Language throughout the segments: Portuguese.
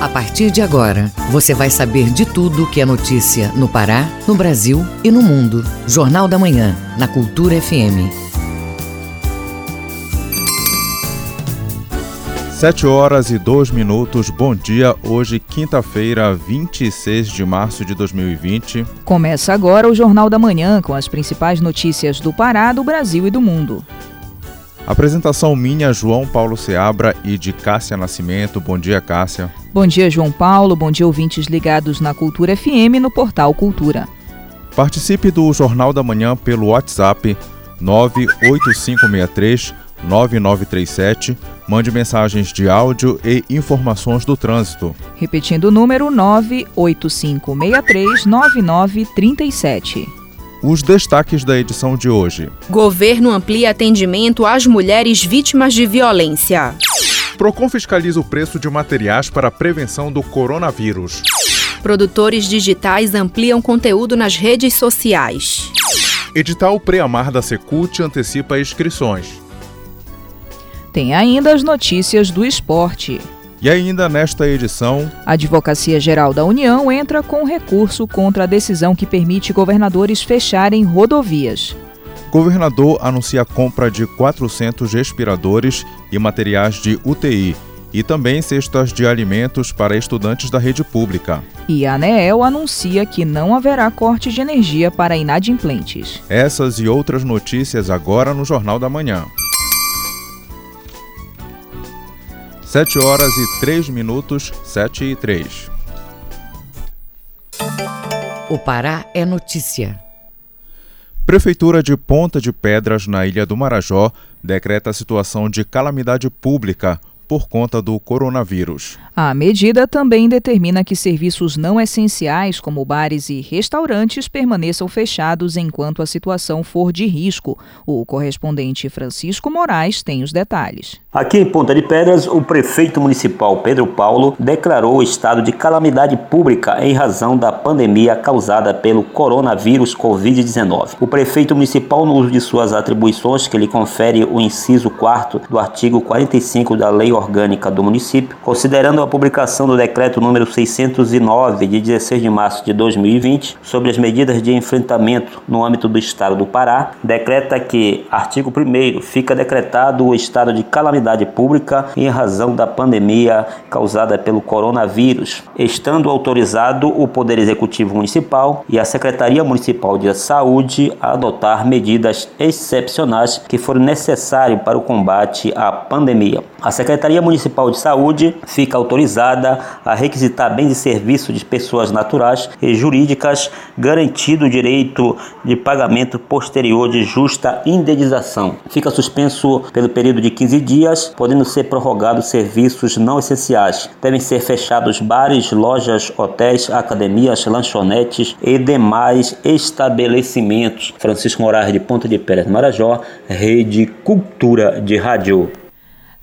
A partir de agora, você vai saber de tudo que é notícia no Pará, no Brasil e no mundo. Jornal da Manhã, na Cultura FM. Sete horas e dois minutos. Bom dia. Hoje, quinta-feira, 26 de março de 2020. Começa agora o Jornal da Manhã com as principais notícias do Pará, do Brasil e do mundo. Apresentação minha, João Paulo Seabra e de Cássia Nascimento. Bom dia, Cássia. Bom dia, João Paulo. Bom dia, ouvintes ligados na Cultura FM no portal Cultura. Participe do Jornal da Manhã pelo WhatsApp 98563 9937. Mande mensagens de áudio e informações do trânsito. Repetindo o número 98563 9937. Os destaques da edição de hoje. Governo amplia atendimento às mulheres vítimas de violência. Procon fiscaliza o preço de materiais para a prevenção do coronavírus. Produtores digitais ampliam conteúdo nas redes sociais. Edital Preamar da Secult antecipa inscrições. Tem ainda as notícias do esporte. E ainda nesta edição, a Advocacia Geral da União entra com recurso contra a decisão que permite governadores fecharem rodovias. Governador anuncia a compra de 400 respiradores e materiais de UTI e também cestas de alimentos para estudantes da rede pública. E a ANEEL anuncia que não haverá corte de energia para inadimplentes. Essas e outras notícias agora no Jornal da Manhã. 7 horas e 3 minutos, 7 e 3. O Pará é notícia. Prefeitura de Ponta de Pedras, na Ilha do Marajó, decreta a situação de calamidade pública por conta do coronavírus. A medida também determina que serviços não essenciais, como bares e restaurantes, permaneçam fechados enquanto a situação for de risco. O correspondente Francisco Moraes tem os detalhes. Aqui em Ponta de Pedras, o prefeito municipal Pedro Paulo declarou o estado de calamidade pública em razão da pandemia causada pelo coronavírus Covid-19. O prefeito municipal, no uso de suas atribuições que lhe confere o inciso 4 do artigo 45 da Lei Orgânica do Município, considerando a publicação do decreto número 609 de 16 de março de 2020 sobre as medidas de enfrentamento no âmbito do estado do Pará, decreta que, artigo 1 fica decretado o estado de calamidade pública em razão da pandemia causada pelo coronavírus, estando autorizado o Poder Executivo Municipal e a Secretaria Municipal de Saúde a adotar medidas excepcionais que forem necessárias para o combate à pandemia. A Secretaria Municipal de Saúde fica autorizada a requisitar bens e serviços de pessoas naturais e jurídicas, garantido o direito de pagamento posterior de justa indenização. Fica suspenso pelo período de 15 dias, podendo ser prorrogados serviços não essenciais. Devem ser fechados bares, lojas, hotéis, academias, lanchonetes e demais estabelecimentos. Francisco Moraes de Ponta de Pérez, Marajó, Rede Cultura de Rádio.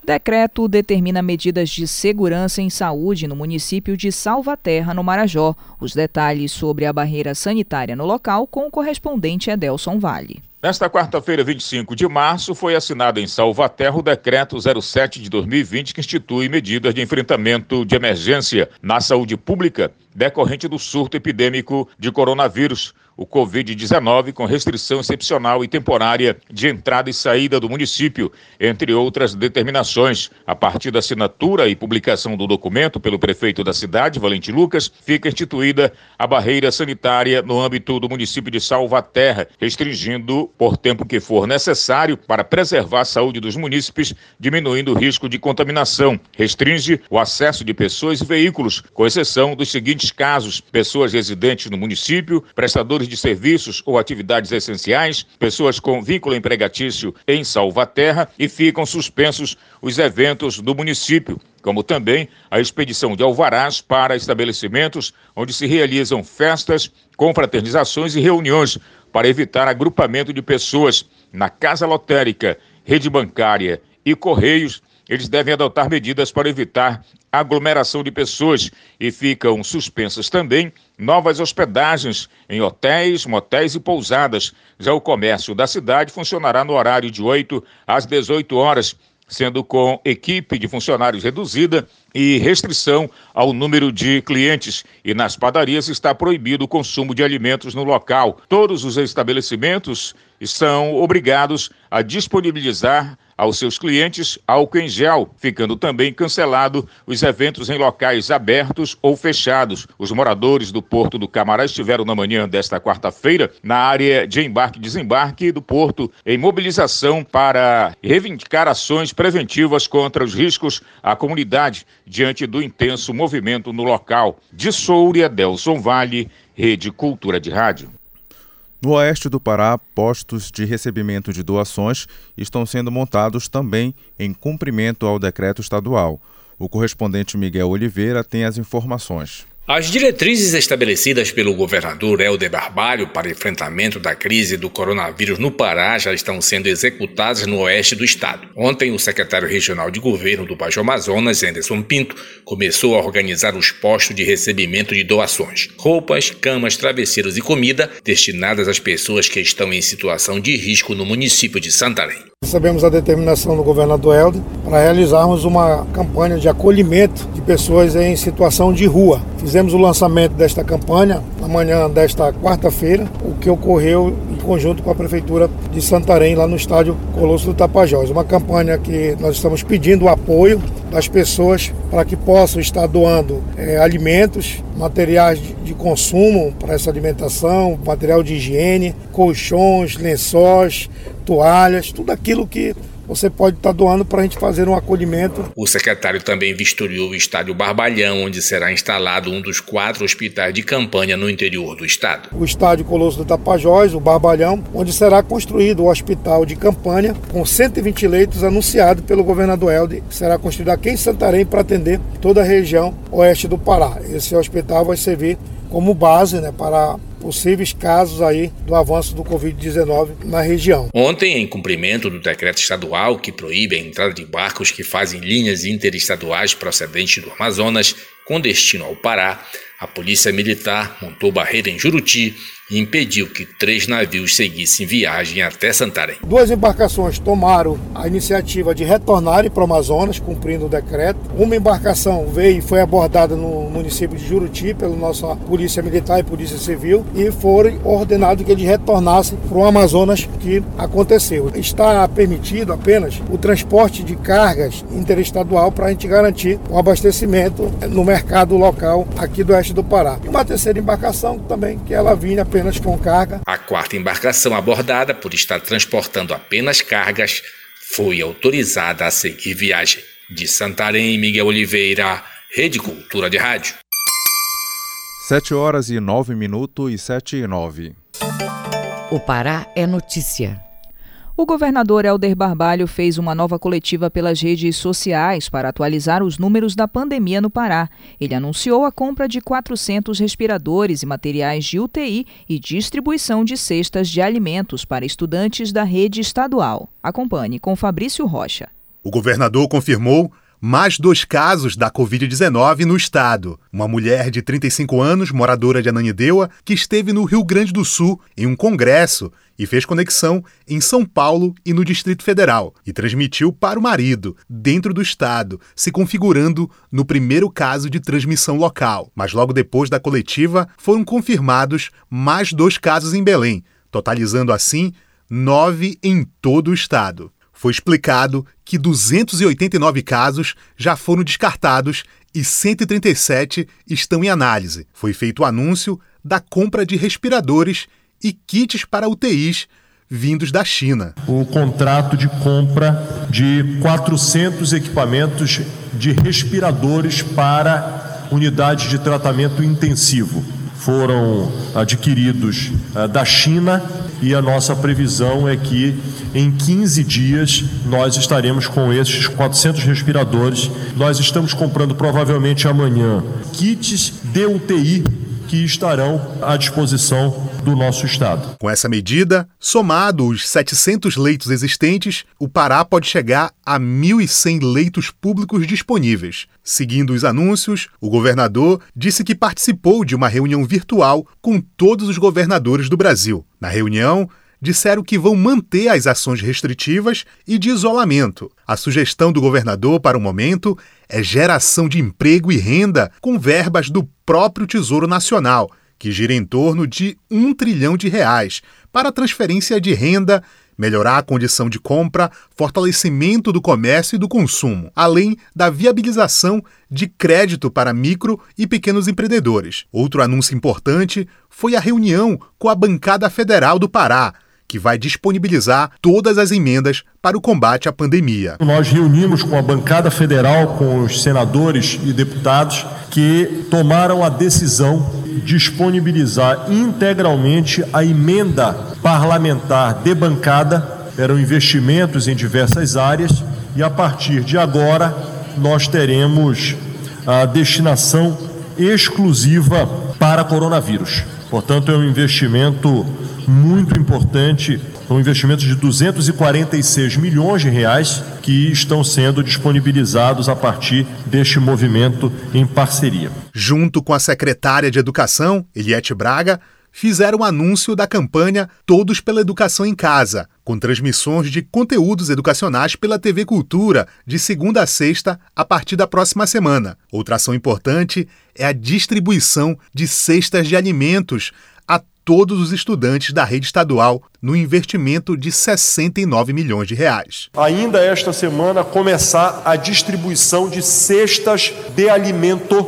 Decreto determina medidas de segurança em saúde no município de Salvaterra, no Marajó. Os detalhes sobre a barreira sanitária no local com o correspondente Edelson Vale. Nesta quarta-feira, 25 de março, foi assinado em Salvaterra o Decreto 07 de 2020, que institui medidas de enfrentamento de emergência na saúde pública decorrente do surto epidêmico de coronavírus o Covid-19 com restrição excepcional e temporária de entrada e saída do município, entre outras determinações. A partir da assinatura e publicação do documento pelo prefeito da cidade, Valentim Lucas, fica instituída a barreira sanitária no âmbito do município de Salvaterra, restringindo por tempo que for necessário para preservar a saúde dos munícipes, diminuindo o risco de contaminação. Restringe o acesso de pessoas e veículos, com exceção dos seguintes casos: pessoas residentes no município, prestadores prestadores de serviços ou atividades essenciais, pessoas com vínculo empregatício em Salvaterra e ficam suspensos os eventos do município, como também a expedição de alvarás para estabelecimentos onde se realizam festas, confraternizações e reuniões para evitar agrupamento de pessoas. Na casa lotérica, rede bancária e correios eles devem adotar medidas para evitar aglomeração de pessoas e ficam suspensas também novas hospedagens em hotéis, motéis e pousadas. Já o comércio da cidade funcionará no horário de 8 às 18 horas sendo com equipe de funcionários reduzida e restrição ao número de clientes. E nas padarias está proibido o consumo de alimentos no local. Todos os estabelecimentos estão obrigados a disponibilizar aos seus clientes álcool em gel, ficando também cancelado os eventos em locais abertos ou fechados. Os moradores do Porto do Camará estiveram na manhã desta quarta-feira na área de embarque e desembarque do porto em mobilização para reivindicar ações preventivas contra os riscos à comunidade diante do intenso movimento no local. De Souria, Delson Vale, Rede Cultura de Rádio. No oeste do Pará, postos de recebimento de doações estão sendo montados também em cumprimento ao decreto estadual. O correspondente Miguel Oliveira tem as informações. As diretrizes estabelecidas pelo governador Helder Barbalho para enfrentamento da crise do coronavírus no Pará já estão sendo executadas no oeste do estado. Ontem, o secretário regional de governo do Baixo Amazonas, Anderson Pinto, começou a organizar os postos de recebimento de doações: roupas, camas, travesseiros e comida destinadas às pessoas que estão em situação de risco no município de Santarém. Recebemos a determinação do governador Helder para realizarmos uma campanha de acolhimento de pessoas em situação de rua. O lançamento desta campanha na manhã desta quarta-feira, o que ocorreu em conjunto com a Prefeitura de Santarém, lá no estádio Colosso do Tapajós. Uma campanha que nós estamos pedindo o apoio das pessoas para que possam estar doando é, alimentos, materiais de consumo para essa alimentação, material de higiene, colchões, lençóis, toalhas, tudo aquilo que você pode estar doando para a gente fazer um acolhimento. O secretário também vistoriou o estádio Barbalhão, onde será instalado um dos quatro hospitais de campanha no interior do estado. O estádio Colosso do Tapajós, o Barbalhão, onde será construído o hospital de campanha com 120 leitos anunciado pelo governador Helder, será construído aqui em Santarém para atender toda a região oeste do Pará. Esse hospital vai servir como base né, para possíveis casos aí do avanço do Covid-19 na região. Ontem, em cumprimento do decreto estadual que proíbe a entrada de barcos que fazem linhas interestaduais procedentes do Amazonas com destino ao Pará, a Polícia Militar montou barreira em Juruti e impediu que três navios seguissem viagem até Santarém. Duas embarcações tomaram a iniciativa de retornarem para o Amazonas, cumprindo o decreto. Uma embarcação veio e foi abordada no município de Juruti pela nossa Polícia Militar e Polícia Civil e foram ordenados que eles retornassem para o Amazonas que aconteceu. Está permitido apenas o transporte de cargas interestadual para a gente garantir o abastecimento no mercado local aqui do oeste do Pará. E uma terceira embarcação também, que ela vinha apenas com carga. A quarta embarcação abordada, por estar transportando apenas cargas, foi autorizada a seguir viagem. De Santarém, Miguel Oliveira, Rede Cultura de Rádio. 7 horas e 9 minutos e 7 e 9. O Pará é notícia. O governador Helder Barbalho fez uma nova coletiva pelas redes sociais para atualizar os números da pandemia no Pará. Ele anunciou a compra de 400 respiradores e materiais de UTI e distribuição de cestas de alimentos para estudantes da rede estadual. Acompanhe com Fabrício Rocha. O governador confirmou mais dois casos da Covid-19 no estado. Uma mulher de 35 anos, moradora de Ananindeua, que esteve no Rio Grande do Sul em um congresso e fez conexão em São Paulo e no Distrito Federal e transmitiu para o marido, dentro do estado, se configurando no primeiro caso de transmissão local. Mas logo depois da coletiva foram confirmados mais dois casos em Belém, totalizando assim nove em todo o estado. Foi explicado que 289 casos já foram descartados e 137 estão em análise. Foi feito o anúncio da compra de respiradores e kits para UTIs vindos da China. O contrato de compra de 400 equipamentos de respiradores para unidades de tratamento intensivo foram adquiridos uh, da China e a nossa previsão é que em 15 dias nós estaremos com esses 400 respiradores. Nós estamos comprando provavelmente amanhã kits de UTI que estarão à disposição do nosso estado. Com essa medida, somado os 700 leitos existentes, o Pará pode chegar a 1.100 leitos públicos disponíveis. Seguindo os anúncios, o governador disse que participou de uma reunião virtual com todos os governadores do Brasil. Na reunião, disseram que vão manter as ações restritivas e de isolamento. A sugestão do governador para o momento é geração de emprego e renda com verbas do próprio Tesouro Nacional, que gira em torno de um trilhão de reais para transferência de renda melhorar a condição de compra, fortalecimento do comércio e do consumo, além da viabilização de crédito para micro e pequenos empreendedores. Outro anúncio importante foi a reunião com a bancada federal do Pará, que vai disponibilizar todas as emendas para o combate à pandemia. Nós reunimos com a bancada federal, com os senadores e deputados que tomaram a decisão de disponibilizar integralmente a emenda parlamentar de bancada. Eram investimentos em diversas áreas e a partir de agora nós teremos a destinação exclusiva para coronavírus. Portanto, é um investimento muito importante, um investimento de 246 milhões de reais que estão sendo disponibilizados a partir deste movimento em parceria. Junto com a secretária de Educação, Eliette Braga, fizeram o anúncio da campanha Todos pela Educação em Casa, com transmissões de conteúdos educacionais pela TV Cultura, de segunda a sexta, a partir da próxima semana. Outra ação importante é a distribuição de cestas de alimentos todos os estudantes da rede estadual no investimento de 69 milhões de reais. Ainda esta semana começar a distribuição de cestas de alimento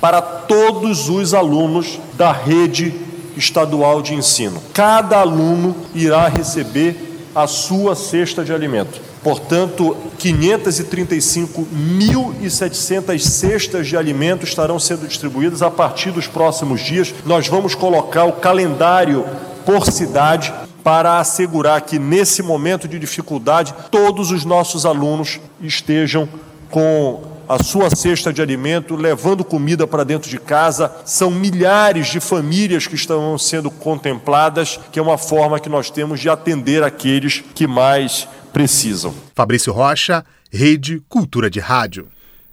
para todos os alunos da rede estadual de ensino. Cada aluno irá receber a sua cesta de alimento. Portanto, 535.700 cestas de alimento estarão sendo distribuídas a partir dos próximos dias. Nós vamos colocar o calendário por cidade para assegurar que nesse momento de dificuldade todos os nossos alunos estejam com a sua cesta de alimento, levando comida para dentro de casa. São milhares de famílias que estão sendo contempladas, que é uma forma que nós temos de atender aqueles que mais precisam. Fabrício Rocha, Rede Cultura de Rádio.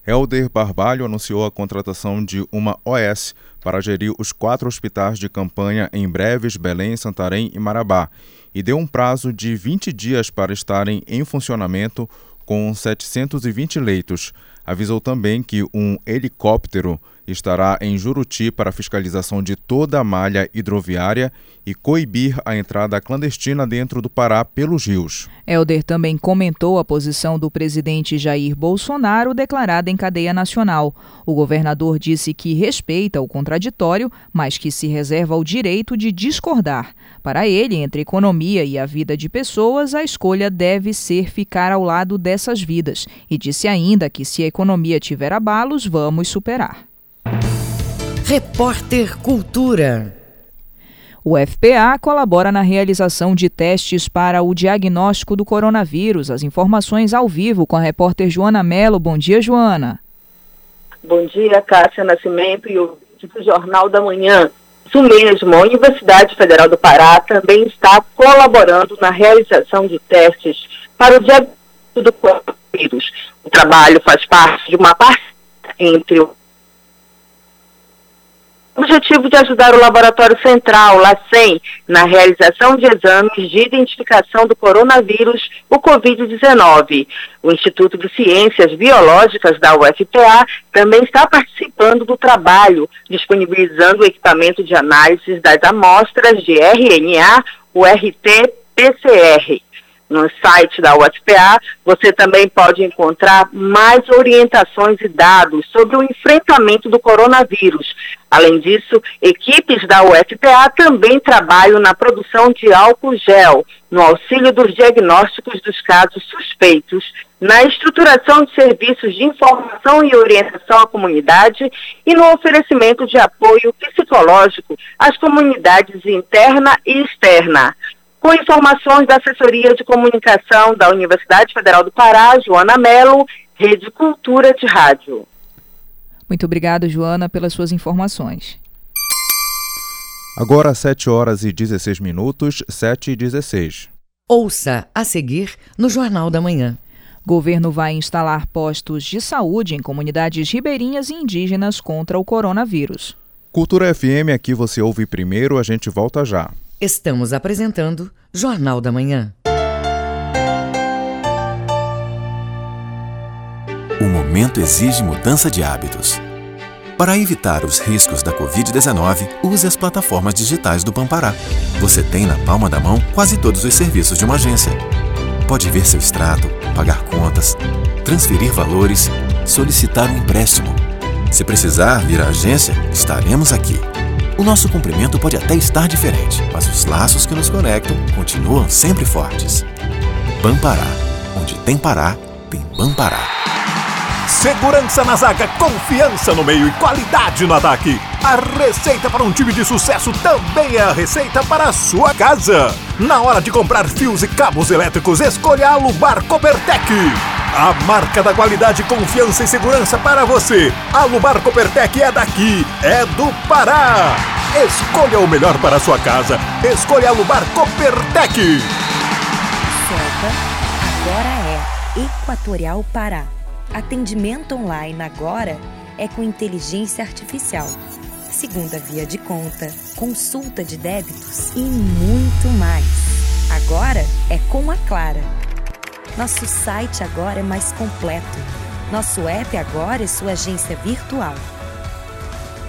Helder Barbalho anunciou a contratação de uma OS para gerir os quatro hospitais de campanha em Breves, Belém, Santarém e Marabá e deu um prazo de 20 dias para estarem em funcionamento com 720 leitos. Avisou também que um helicóptero estará em Juruti para fiscalização de toda a malha hidroviária e coibir a entrada clandestina dentro do Pará pelos rios. Helder também comentou a posição do presidente Jair Bolsonaro declarada em cadeia nacional. O governador disse que respeita o contraditório, mas que se reserva o direito de discordar. Para ele, entre economia e a vida de pessoas, a escolha deve ser ficar ao lado dessas vidas. E disse ainda que se a economia tiver abalos, vamos superar. Repórter Cultura. O FPA colabora na realização de testes para o diagnóstico do coronavírus. As informações ao vivo com a repórter Joana Mello. Bom dia, Joana. Bom dia, Cássia Nascimento e o do Jornal da Manhã. Isso mesmo, a Universidade Federal do Pará também está colaborando na realização de testes para o diagnóstico do coronavírus. O trabalho faz parte de uma parceria entre o objetivo de ajudar o Laboratório Central, LACEN, na realização de exames de identificação do coronavírus, o Covid-19. O Instituto de Ciências Biológicas da UFPA também está participando do trabalho, disponibilizando o equipamento de análise das amostras de RNA, o RT-PCR. No site da UFPA, você também pode encontrar mais orientações e dados sobre o enfrentamento do coronavírus. Além disso, equipes da UFPA também trabalham na produção de álcool gel, no auxílio dos diagnósticos dos casos suspeitos, na estruturação de serviços de informação e orientação à comunidade e no oferecimento de apoio psicológico às comunidades interna e externa com informações da Assessoria de Comunicação da Universidade Federal do Pará, Joana Melo, Rede Cultura de Rádio. Muito obrigada, Joana, pelas suas informações. Agora 7 horas e 16 minutos, 7 e 16. Ouça a seguir no Jornal da Manhã. Governo vai instalar postos de saúde em comunidades ribeirinhas e indígenas contra o coronavírus. Cultura FM, aqui você ouve primeiro, a gente volta já. Estamos apresentando Jornal da Manhã. O momento exige mudança de hábitos. Para evitar os riscos da Covid-19, use as plataformas digitais do Pampará. Você tem na palma da mão quase todos os serviços de uma agência. Pode ver seu extrato, pagar contas, transferir valores, solicitar um empréstimo. Se precisar vir à agência, estaremos aqui o nosso cumprimento pode até estar diferente, mas os laços que nos conectam continuam sempre fortes. Bampará. Onde tem Pará, tem Bampará. Segurança na zaga, confiança no meio e qualidade no ataque. A receita para um time de sucesso também é a receita para a sua casa. Na hora de comprar fios e cabos elétricos, escolha a Lubar Coopertec. A marca da qualidade, confiança e segurança para você. A Lubar Coopertec é daqui, é do Pará. Escolha o melhor para a sua casa. Escolha a Lubar Coopertec. Selva agora é Equatorial Pará. Atendimento online agora é com inteligência artificial. Segunda via de conta, consulta de débitos e muito mais. Agora é com a Clara nosso site agora é mais completo. Nosso app agora é sua agência virtual.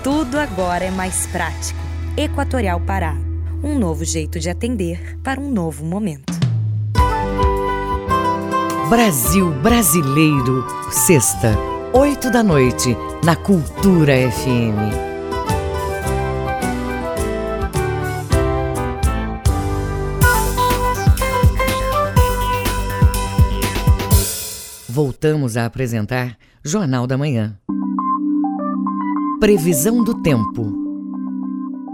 Tudo agora é mais prático. Equatorial Pará. Um novo jeito de atender para um novo momento. Brasil Brasileiro. Sexta, oito da noite, na Cultura FM. Voltamos a apresentar Jornal da Manhã. Previsão do tempo.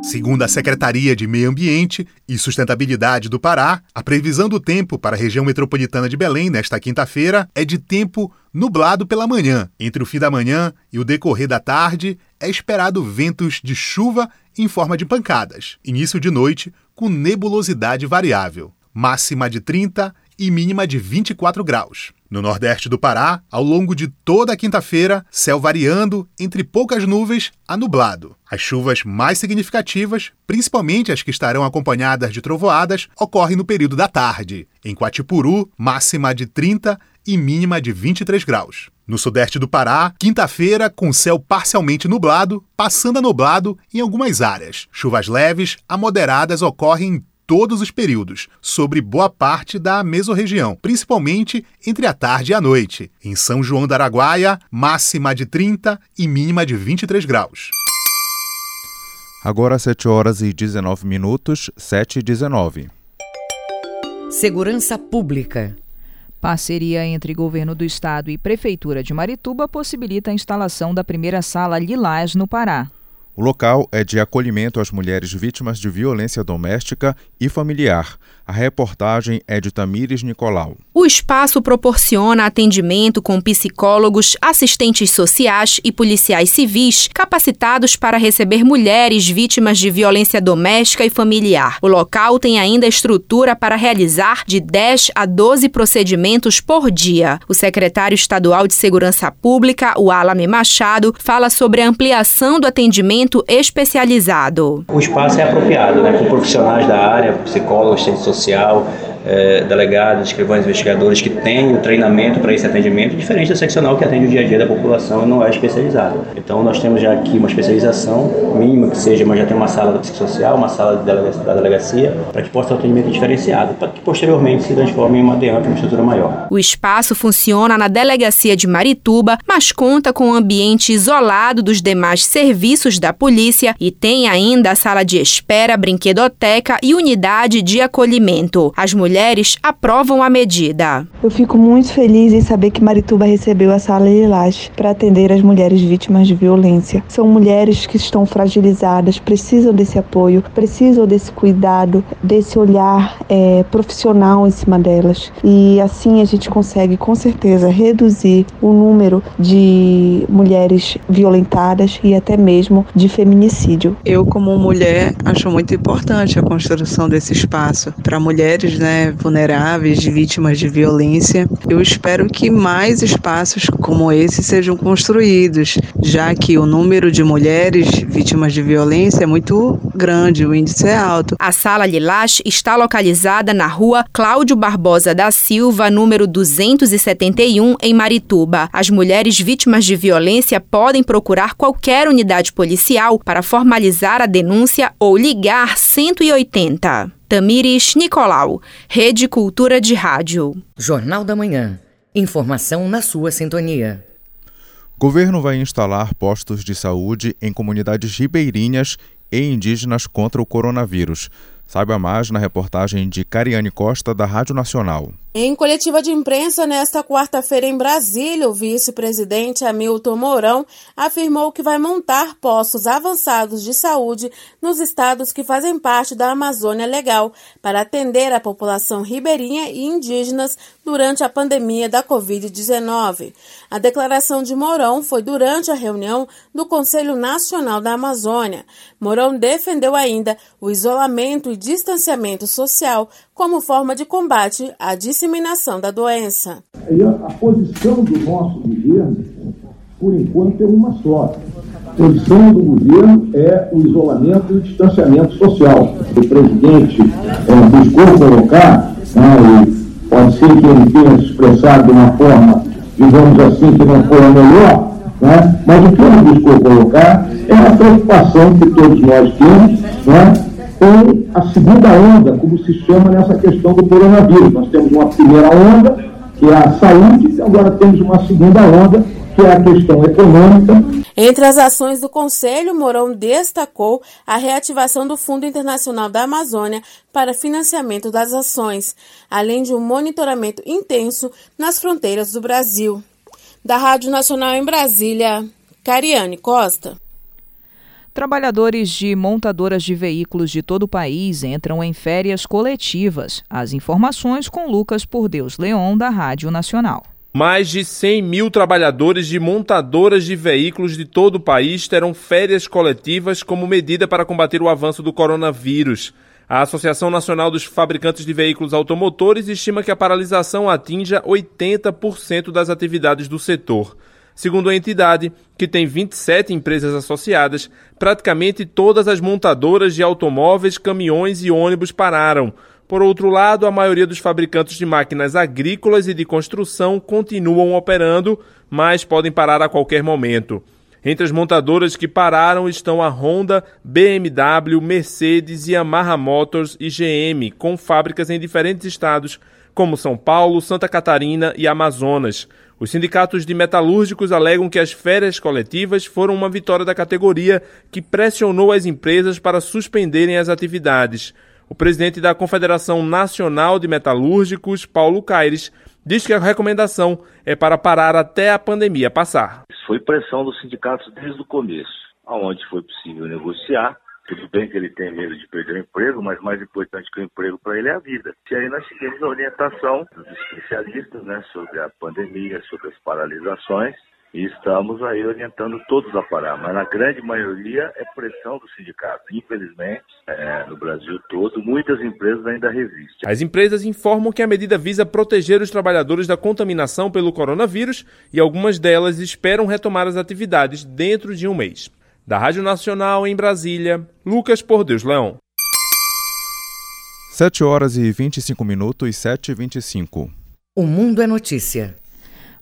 Segundo a Secretaria de Meio Ambiente e Sustentabilidade do Pará, a previsão do tempo para a região metropolitana de Belém nesta quinta-feira é de tempo nublado pela manhã. Entre o fim da manhã e o decorrer da tarde, é esperado ventos de chuva em forma de pancadas. Início de noite com nebulosidade variável. Máxima de 30 e mínima de 24 graus. No nordeste do Pará, ao longo de toda a quinta-feira, céu variando entre poucas nuvens a nublado. As chuvas mais significativas, principalmente as que estarão acompanhadas de trovoadas, ocorrem no período da tarde. Em Quatipuru, máxima de 30 e mínima de 23 graus. No sudeste do Pará, quinta-feira, com céu parcialmente nublado, passando a nublado em algumas áreas. Chuvas leves a moderadas ocorrem em todos os períodos, sobre boa parte da mesorregião, principalmente entre a tarde e a noite. Em São João da Araguaia, máxima de 30 e mínima de 23 graus. Agora 7 horas e 19 minutos, 7 e 19. Segurança Pública. Parceria entre Governo do Estado e Prefeitura de Marituba possibilita a instalação da primeira sala Lilás no Pará. O local é de acolhimento às mulheres vítimas de violência doméstica e familiar. A reportagem é de Tamires Nicolau. O espaço proporciona atendimento com psicólogos, assistentes sociais e policiais civis capacitados para receber mulheres vítimas de violência doméstica e familiar. O local tem ainda estrutura para realizar de 10 a 12 procedimentos por dia. O secretário estadual de Segurança Pública, o Alame Machado, fala sobre a ampliação do atendimento especializado. O espaço é apropriado, né, com profissionais da área, psicólogos, assistentes sociais social, é, delegados, escrivães investigadores que têm o treinamento para esse atendimento, diferente da seccional que atende o dia a dia da população e não é especializada. Então nós temos já aqui uma especialização mínima que seja, mas já tem uma sala psicossocial, uma sala da delegacia, para que possa ter um atendimento diferenciado, para que posteriormente se transforme em uma DEAMP, uma estrutura maior. O espaço funciona na delegacia de Marituba, mas conta com um ambiente isolado dos demais serviços da polícia e tem ainda a sala de espera, brinquedoteca e unidade de acolhimento. As mulheres mulheres aprovam a medida. Eu fico muito feliz em saber que Marituba recebeu a sala Lilás para atender as mulheres vítimas de violência. São mulheres que estão fragilizadas, precisam desse apoio, precisam desse cuidado, desse olhar é, profissional em cima delas. E assim a gente consegue com certeza reduzir o número de mulheres violentadas e até mesmo de feminicídio. Eu, como mulher, acho muito importante a construção desse espaço para mulheres, né? Vulneráveis, de vítimas de violência. Eu espero que mais espaços como esse sejam construídos, já que o número de mulheres vítimas de violência é muito grande, o índice é alto. A Sala Lilás está localizada na rua Cláudio Barbosa da Silva, número 271, em Marituba. As mulheres vítimas de violência podem procurar qualquer unidade policial para formalizar a denúncia ou ligar 180. Tamires Nicolau, Rede Cultura de Rádio. Jornal da Manhã. Informação na sua sintonia. Governo vai instalar postos de saúde em comunidades ribeirinhas e indígenas contra o coronavírus. Saiba mais na reportagem de Cariane Costa, da Rádio Nacional. Em coletiva de imprensa nesta quarta-feira em Brasília, o vice-presidente Hamilton Mourão afirmou que vai montar postos avançados de saúde nos estados que fazem parte da Amazônia Legal para atender a população ribeirinha e indígenas durante a pandemia da Covid-19. A declaração de Mourão foi durante a reunião do Conselho Nacional da Amazônia. Mourão defendeu ainda o isolamento e distanciamento social como forma de combate à disseminação da doença. A posição do nosso governo, por enquanto, é uma só. A posição do governo é o isolamento e o distanciamento social. O presidente é, buscou colocar, né, pode ser que ele tenha expressado de uma forma, digamos assim, que não foi a melhor, né, mas o que ele buscou colocar é a preocupação que todos nós temos né, com a segunda onda, como se chama nessa questão do coronavírus. Nós temos uma primeira onda, que é a saúde, e agora temos uma segunda onda, que é a questão econômica. Entre as ações do Conselho, Mourão destacou a reativação do Fundo Internacional da Amazônia para financiamento das ações, além de um monitoramento intenso nas fronteiras do Brasil. Da Rádio Nacional em Brasília, Cariane Costa. Trabalhadores de montadoras de veículos de todo o país entram em férias coletivas. As informações com Lucas Por Deus Leon, da Rádio Nacional. Mais de 100 mil trabalhadores de montadoras de veículos de todo o país terão férias coletivas como medida para combater o avanço do coronavírus. A Associação Nacional dos Fabricantes de Veículos Automotores estima que a paralisação atinja 80% das atividades do setor. Segundo a entidade, que tem 27 empresas associadas, praticamente todas as montadoras de automóveis, caminhões e ônibus pararam. Por outro lado, a maioria dos fabricantes de máquinas agrícolas e de construção continuam operando, mas podem parar a qualquer momento. Entre as montadoras que pararam estão a Honda, BMW, Mercedes, Yamaha Motors e GM, com fábricas em diferentes estados, como São Paulo, Santa Catarina e Amazonas. Os sindicatos de metalúrgicos alegam que as férias coletivas foram uma vitória da categoria que pressionou as empresas para suspenderem as atividades. O presidente da Confederação Nacional de Metalúrgicos, Paulo Caires, diz que a recomendação é para parar até a pandemia passar. Foi pressão dos sindicatos desde o começo, aonde foi possível negociar tudo bem que ele tem medo de perder o emprego, mas mais importante que o emprego para ele é a vida. E aí nós seguimos a orientação dos especialistas né, sobre a pandemia, sobre as paralisações, e estamos aí orientando todos a parar, mas na grande maioria é pressão do sindicato. Infelizmente, é, no Brasil todo, muitas empresas ainda resistem. As empresas informam que a medida visa proteger os trabalhadores da contaminação pelo coronavírus e algumas delas esperam retomar as atividades dentro de um mês. Da Rádio Nacional em Brasília, Lucas Por Deus Leão. 7 horas e 25 minutos e 7 e 25. O Mundo é Notícia.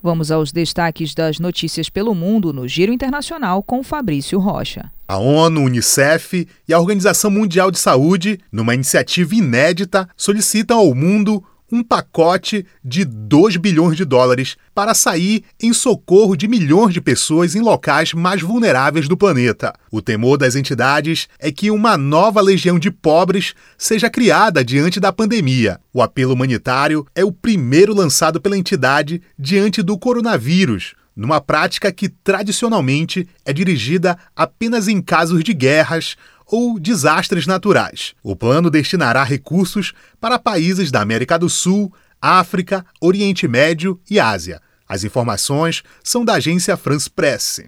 Vamos aos destaques das notícias pelo mundo no Giro Internacional com Fabrício Rocha. A ONU, Unicef e a Organização Mundial de Saúde, numa iniciativa inédita, solicitam ao mundo um pacote de 2 bilhões de dólares para sair em socorro de milhões de pessoas em locais mais vulneráveis do planeta. O temor das entidades é que uma nova legião de pobres seja criada diante da pandemia. O apelo humanitário é o primeiro lançado pela entidade diante do coronavírus, numa prática que tradicionalmente é dirigida apenas em casos de guerras ou desastres naturais. O plano destinará recursos para países da América do Sul, África, Oriente Médio e Ásia. As informações são da agência France Press.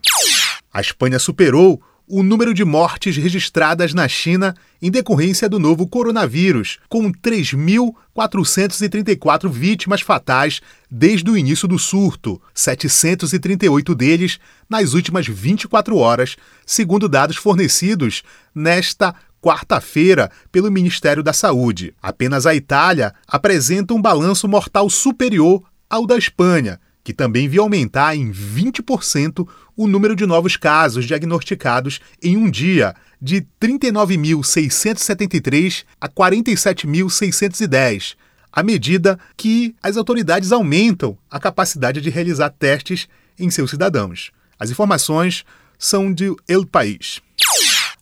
A Espanha superou o número de mortes registradas na China em decorrência do novo coronavírus, com 3.434 vítimas fatais desde o início do surto, 738 deles nas últimas 24 horas, segundo dados fornecidos nesta quarta-feira pelo Ministério da Saúde. Apenas a Itália apresenta um balanço mortal superior ao da Espanha, que também viu aumentar em 20% o número de novos casos diagnosticados em um dia, de 39.673 a 47.610, à medida que as autoridades aumentam a capacidade de realizar testes em seus cidadãos. As informações são de El País.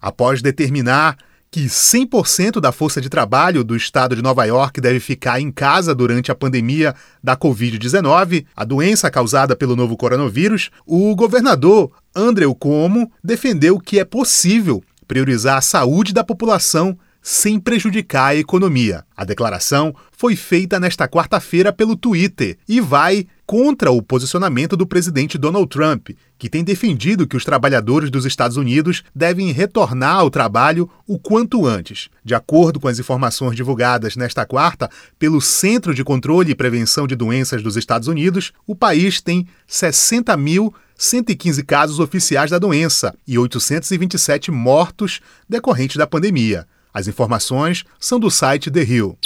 Após determinar que 100% da força de trabalho do estado de Nova York deve ficar em casa durante a pandemia da Covid-19, a doença causada pelo novo coronavírus, o governador Andrew Cuomo defendeu que é possível priorizar a saúde da população sem prejudicar a economia. A declaração foi feita nesta quarta-feira pelo Twitter e vai contra o posicionamento do presidente Donald Trump, que tem defendido que os trabalhadores dos Estados Unidos devem retornar ao trabalho o quanto antes. De acordo com as informações divulgadas nesta quarta pelo Centro de Controle e Prevenção de Doenças dos Estados Unidos, o país tem 60 mil 115 casos oficiais da doença e 827 mortos decorrentes da pandemia. As informações são do site The Hill.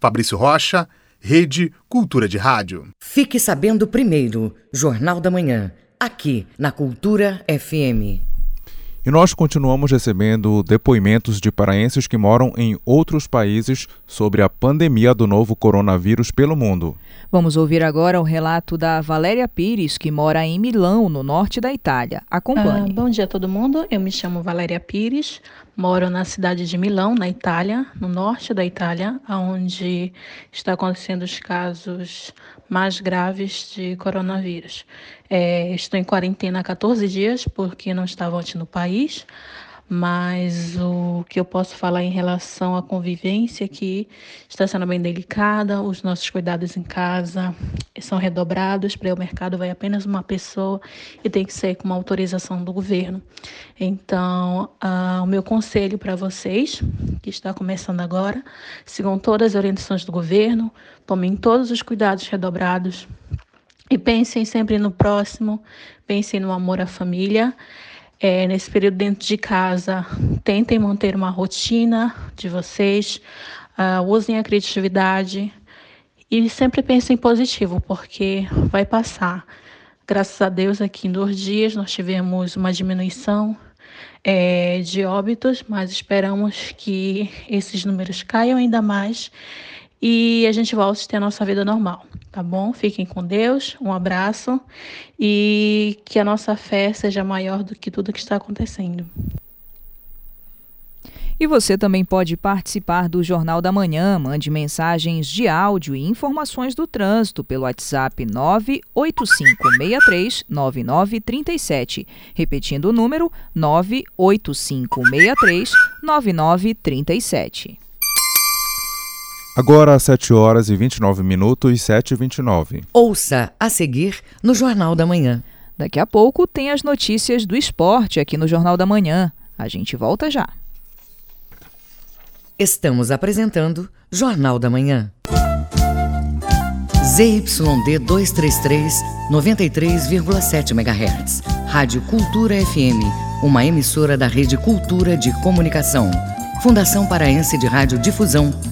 Fabrício Rocha, Rede Cultura de Rádio. Fique sabendo primeiro, Jornal da Manhã, aqui na Cultura FM. E nós continuamos recebendo depoimentos de paraenses que moram em outros países sobre a pandemia do novo coronavírus pelo mundo. Vamos ouvir agora o relato da Valéria Pires, que mora em Milão, no norte da Itália. Acompanhe. Ah, bom dia a todo mundo. Eu me chamo Valéria Pires, Moro na cidade de Milão, na Itália, no norte da Itália, onde está acontecendo os casos mais graves de coronavírus. É, estou em quarentena há 14 dias porque não estava antes no país mas o que eu posso falar em relação à convivência que está sendo bem delicada, os nossos cuidados em casa são redobrados, para o mercado vai apenas uma pessoa e tem que ser com uma autorização do governo. Então, uh, o meu conselho para vocês, que está começando agora, sigam todas as orientações do governo, tomem todos os cuidados redobrados e pensem sempre no próximo, pensem no amor à família é, nesse período dentro de casa, tentem manter uma rotina de vocês, uh, usem a criatividade e sempre pensem positivo, porque vai passar. Graças a Deus, aqui em dois dias nós tivemos uma diminuição é, de óbitos, mas esperamos que esses números caiam ainda mais e a gente volte a ter a nossa vida normal, tá bom? Fiquem com Deus, um abraço e que a nossa fé seja maior do que tudo que está acontecendo. E você também pode participar do Jornal da Manhã. Mande mensagens de áudio e informações do trânsito pelo WhatsApp 985639937. Repetindo o número 985639937. Agora às 7 horas e 29 minutos, 7 e 29. Ouça a seguir no Jornal da Manhã. Daqui a pouco tem as notícias do esporte aqui no Jornal da Manhã. A gente volta já. Estamos apresentando Jornal da Manhã. ZYD 233, 93,7 MHz. Rádio Cultura FM, uma emissora da Rede Cultura de Comunicação. Fundação Paraense de Rádio Difusão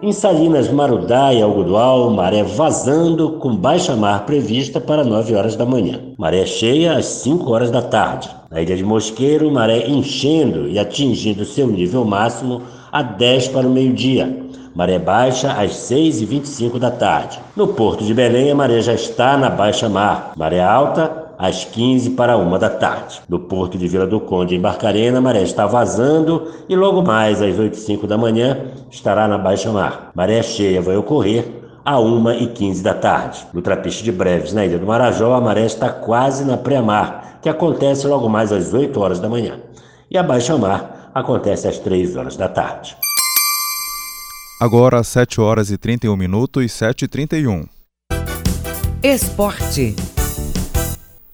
Em Salinas, Marudá e Algodual, maré vazando com baixa mar prevista para 9 horas da manhã. Maré cheia às 5 horas da tarde. Na ilha de Mosqueiro, maré enchendo e atingindo seu nível máximo a 10 para o meio-dia. Maré baixa às 6 e 25 da tarde. No porto de Belém, a maré já está na baixa mar. Maré alta às 15 para uma da tarde. No porto de Vila do Conde, em Barcarena, a maré está vazando e logo mais às 8 e 5 da manhã estará na baixa mar. Maré cheia vai ocorrer a 1h15 da tarde. No Trapiche de Breves, na Ilha do Marajó, a maré está quase na pré-mar, que acontece logo mais às 8 horas da manhã. E a baixa-mar acontece às 3 horas da tarde. Agora, 7 horas e 31 minutos e 7 e 31. Esporte.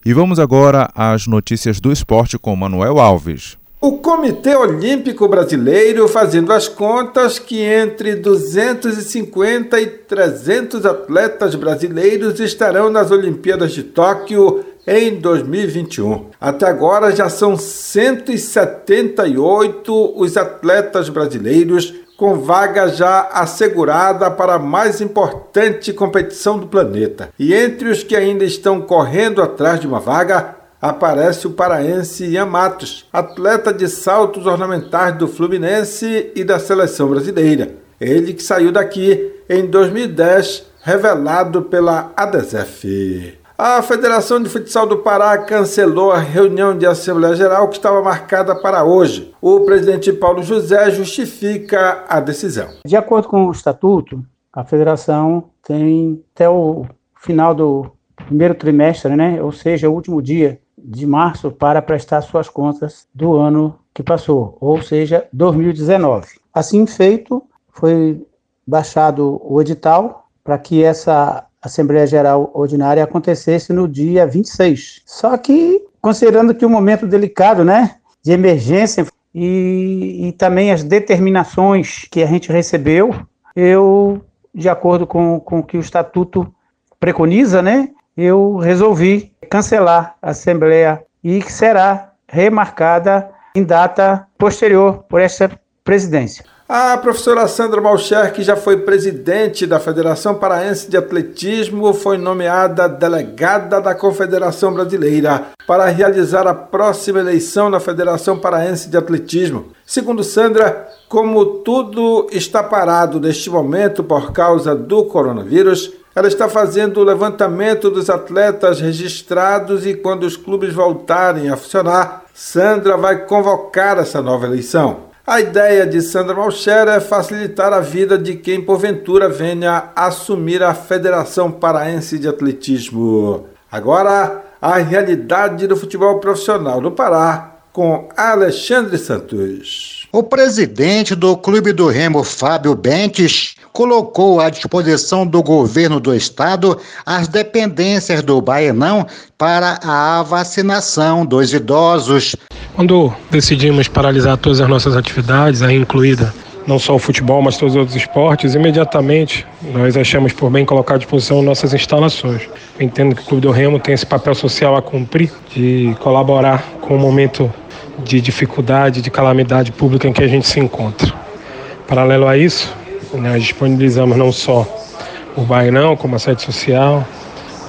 E vamos agora às notícias do esporte com Manuel Alves. O Comitê Olímpico Brasileiro fazendo as contas que entre 250 e 300 atletas brasileiros estarão nas Olimpíadas de Tóquio em 2021. Até agora já são 178 os atletas brasileiros com vaga já assegurada para a mais importante competição do planeta. E entre os que ainda estão correndo atrás de uma vaga, aparece o paraense Ian Matos, atleta de saltos ornamentais do Fluminense e da seleção brasileira. Ele que saiu daqui em 2010, revelado pela ADESEF. A Federação de Futsal do Pará cancelou a reunião de Assembleia Geral que estava marcada para hoje. O presidente Paulo José justifica a decisão. De acordo com o estatuto, a federação tem até o final do primeiro trimestre, né, ou seja, o último dia de março, para prestar suas contas do ano que passou, ou seja, 2019. Assim feito, foi baixado o edital para que essa Assembleia Geral Ordinária acontecesse no dia 26. Só que, considerando que o um momento delicado, né, de emergência e, e também as determinações que a gente recebeu, eu, de acordo com, com o que o Estatuto preconiza, né, eu resolvi cancelar a Assembleia e que será remarcada em data posterior por esta presidência. A professora Sandra Malcher, que já foi presidente da Federação Paraense de Atletismo, foi nomeada delegada da Confederação Brasileira para realizar a próxima eleição na Federação Paraense de Atletismo. Segundo Sandra, como tudo está parado neste momento por causa do coronavírus, ela está fazendo o levantamento dos atletas registrados e quando os clubes voltarem a funcionar, Sandra vai convocar essa nova eleição. A ideia de Sandra Malcher é facilitar a vida de quem porventura venha assumir a Federação Paraense de Atletismo. Agora, a realidade do futebol profissional do Pará com Alexandre Santos. O presidente do Clube do Remo, Fábio Bentes, colocou à disposição do governo do estado as dependências do Baenão para a vacinação dos idosos. Quando decidimos paralisar todas as nossas atividades, aí incluída não só o futebol, mas todos os outros esportes, imediatamente nós achamos por bem colocar à disposição nossas instalações. Entendo que o Clube do Remo tem esse papel social a cumprir, de colaborar com o momento de dificuldade, de calamidade pública em que a gente se encontra. Paralelo a isso, nós disponibilizamos não só o Bainão como a sede social,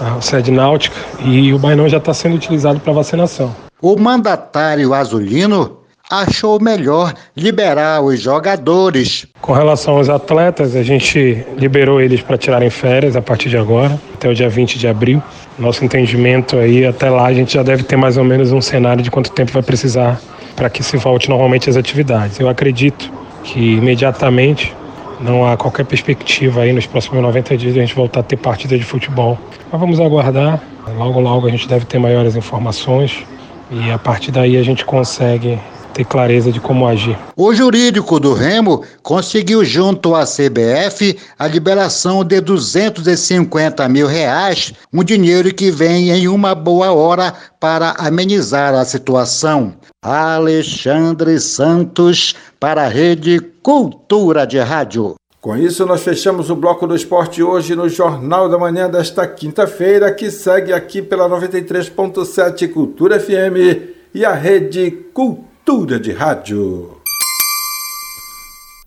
a sede náutica, e o Bainão já está sendo utilizado para vacinação. O mandatário azulino achou melhor liberar os jogadores. Com relação aos atletas, a gente liberou eles para tirarem férias a partir de agora, até o dia 20 de abril. Nosso entendimento aí, até lá, a gente já deve ter mais ou menos um cenário de quanto tempo vai precisar para que se volte normalmente às atividades. Eu acredito que imediatamente não há qualquer perspectiva aí nos próximos 90 dias de a gente voltar a ter partida de futebol. Mas vamos aguardar. Logo, logo a gente deve ter maiores informações e a partir daí a gente consegue ter clareza de como agir. O jurídico do Remo conseguiu junto à CBF a liberação de 250 mil reais, um dinheiro que vem em uma boa hora para amenizar a situação. Alexandre Santos para a Rede Cultura de Rádio. Com isso, nós fechamos o bloco do esporte hoje no Jornal da Manhã desta quinta-feira, que segue aqui pela 93.7 Cultura FM e a Rede Cultura de Rádio.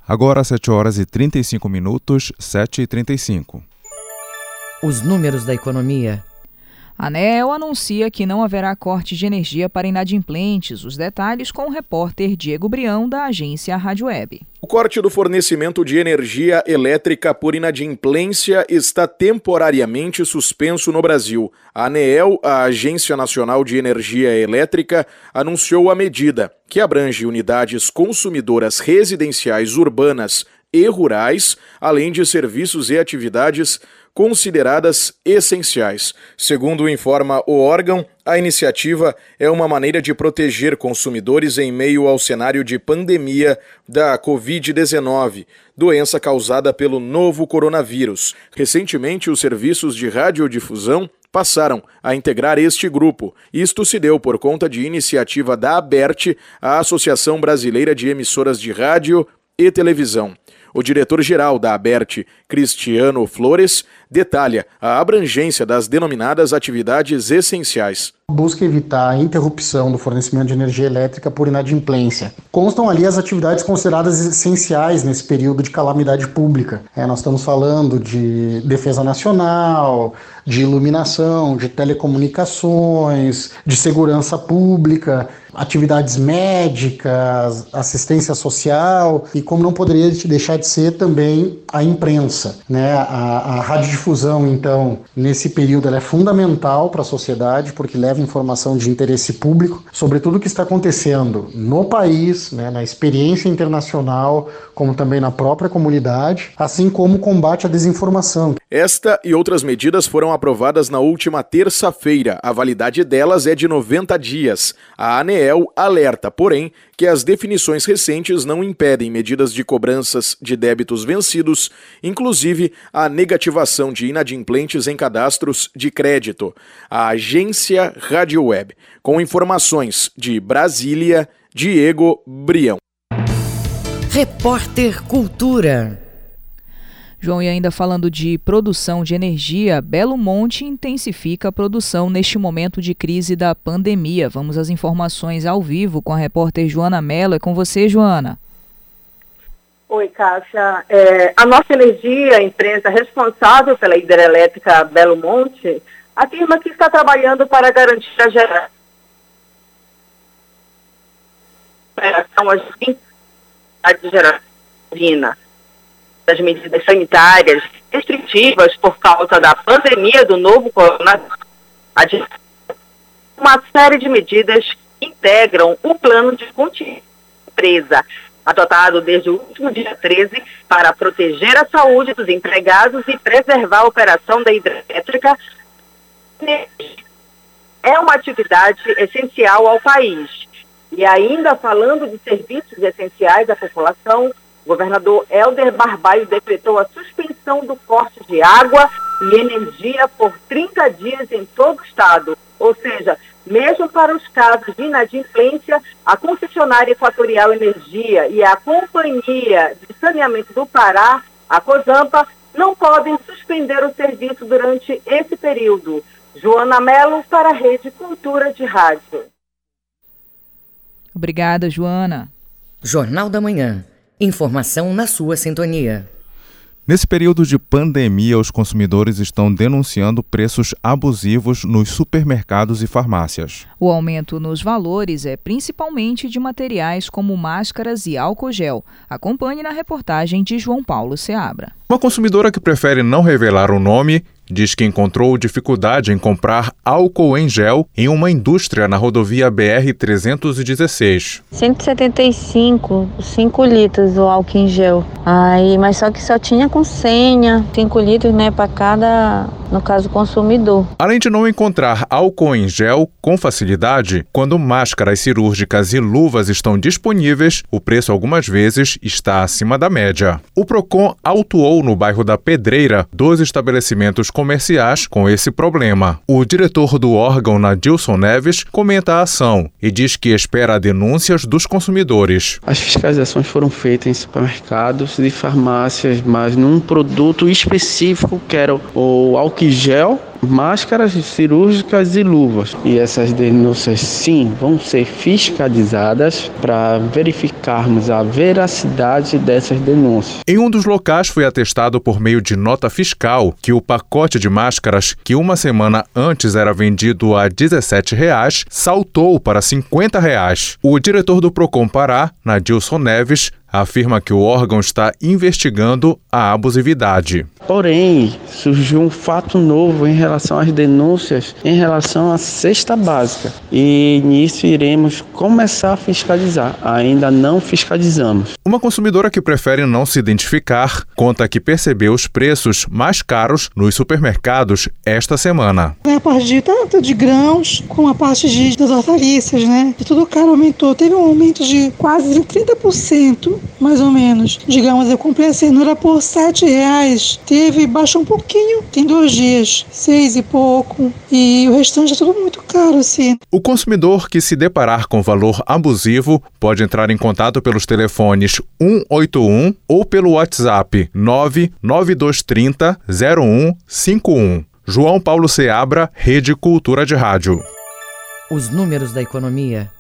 Agora 7 horas e 35 minutos, 7 e 35. Os números da economia. A ANEEL anuncia que não haverá corte de energia para inadimplentes. Os detalhes com o repórter Diego Brião, da agência Rádio Web. O corte do fornecimento de energia elétrica por inadimplência está temporariamente suspenso no Brasil. A ANEEL, a Agência Nacional de Energia Elétrica, anunciou a medida, que abrange unidades consumidoras residenciais urbanas e rurais, além de serviços e atividades consideradas essenciais. Segundo informa o órgão, a iniciativa é uma maneira de proteger consumidores em meio ao cenário de pandemia da Covid-19, doença causada pelo novo coronavírus. Recentemente, os serviços de radiodifusão passaram a integrar este grupo. Isto se deu por conta de iniciativa da ABERT, a Associação Brasileira de Emissoras de Rádio e Televisão. O diretor-geral da ABERT, Cristiano Flores, detalha a abrangência das denominadas atividades essenciais. Busca evitar a interrupção do fornecimento de energia elétrica por inadimplência. Constam ali as atividades consideradas essenciais nesse período de calamidade pública. É, nós estamos falando de defesa nacional, de iluminação, de telecomunicações, de segurança pública, atividades médicas, assistência social e como não poderia deixar de ser também a imprensa, né? A, a radiodifusão, então, nesse período é fundamental para a sociedade porque leva informação de interesse público sobre tudo o que está acontecendo no país, né, na experiência internacional, como também na própria comunidade, assim como o combate à desinformação. Esta e outras medidas foram aprovadas na última terça-feira. A validade delas é de 90 dias. A ANEEL alerta, porém, que as definições recentes não impedem medidas de cobranças de débitos vencidos, inclusive a negativação de inadimplentes em cadastros de crédito. A agência Rádio Web, com informações de Brasília, Diego Brião. Repórter Cultura. João, e ainda falando de produção de energia, Belo Monte intensifica a produção neste momento de crise da pandemia. Vamos às informações ao vivo com a repórter Joana Mello. É com você, Joana. Oi, Cássia. É, a Nossa Energia, a empresa responsável pela hidrelétrica Belo Monte, afirma que está trabalhando para garantir a geração de geração das medidas sanitárias restritivas por causa da pandemia do novo coronavírus. Uma série de medidas integram o plano de contingência empresa, adotado desde o último dia 13 para proteger a saúde dos empregados e preservar a operação da hidrelétrica. É uma atividade essencial ao país. E ainda falando de serviços essenciais à população, o governador Helder Barbalho decretou a suspensão do corte de água e energia por 30 dias em todo o estado. Ou seja, mesmo para os casos de inadimplência, a concessionária Equatorial Energia e a Companhia de Saneamento do Pará, a COSAMPA, não podem suspender o serviço durante esse período. Joana Melo para a Rede Cultura de Rádio. Obrigada, Joana. Jornal da Manhã. Informação na sua sintonia. Nesse período de pandemia, os consumidores estão denunciando preços abusivos nos supermercados e farmácias. O aumento nos valores é principalmente de materiais como máscaras e álcool gel. Acompanhe na reportagem de João Paulo Seabra. Uma consumidora que prefere não revelar o nome diz que encontrou dificuldade em comprar álcool em gel em uma indústria na rodovia BR-316. 175, 5 litros o álcool em gel. Aí, mas só que só tinha com senha, 5 litros, né, para cada, no caso, consumidor. Além de não encontrar álcool em gel com facilidade, quando máscaras cirúrgicas e luvas estão disponíveis, o preço algumas vezes está acima da média. O Procon autuou no bairro da Pedreira dos estabelecimentos comerciais com esse problema. O diretor do órgão, Nadilson Neves, comenta a ação e diz que espera denúncias dos consumidores. As fiscalizações foram feitas em supermercados e farmácias, mas num produto específico que era o álcool gel máscaras cirúrgicas e luvas. E essas denúncias, sim, vão ser fiscalizadas para verificarmos a veracidade dessas denúncias. Em um dos locais foi atestado por meio de nota fiscal que o pacote de máscaras, que uma semana antes era vendido a 17 reais, saltou para 50 reais. O diretor do Procon Pará, Nadilson Neves, afirma que o órgão está investigando a abusividade. Porém, surgiu um fato novo em relação às denúncias em relação à cesta básica. E nisso iremos começar a fiscalizar. Ainda não fiscalizamos. Uma consumidora que prefere não se identificar conta que percebeu os preços mais caros nos supermercados esta semana. É a parte de tanto de grãos como a parte de das hortaliças, né? E tudo caro aumentou. Teve um aumento de quase 30%, mais ou menos. Digamos, eu comprei a cenoura por R$ reais. Teve, baixou um pouquinho, tem dois dias, seis e pouco. E o restante é tudo muito caro, assim. O consumidor que se deparar com valor abusivo pode entrar em contato pelos telefones 181 ou pelo WhatsApp 99230 0151. João Paulo Seabra, Rede Cultura de Rádio. Os números da economia.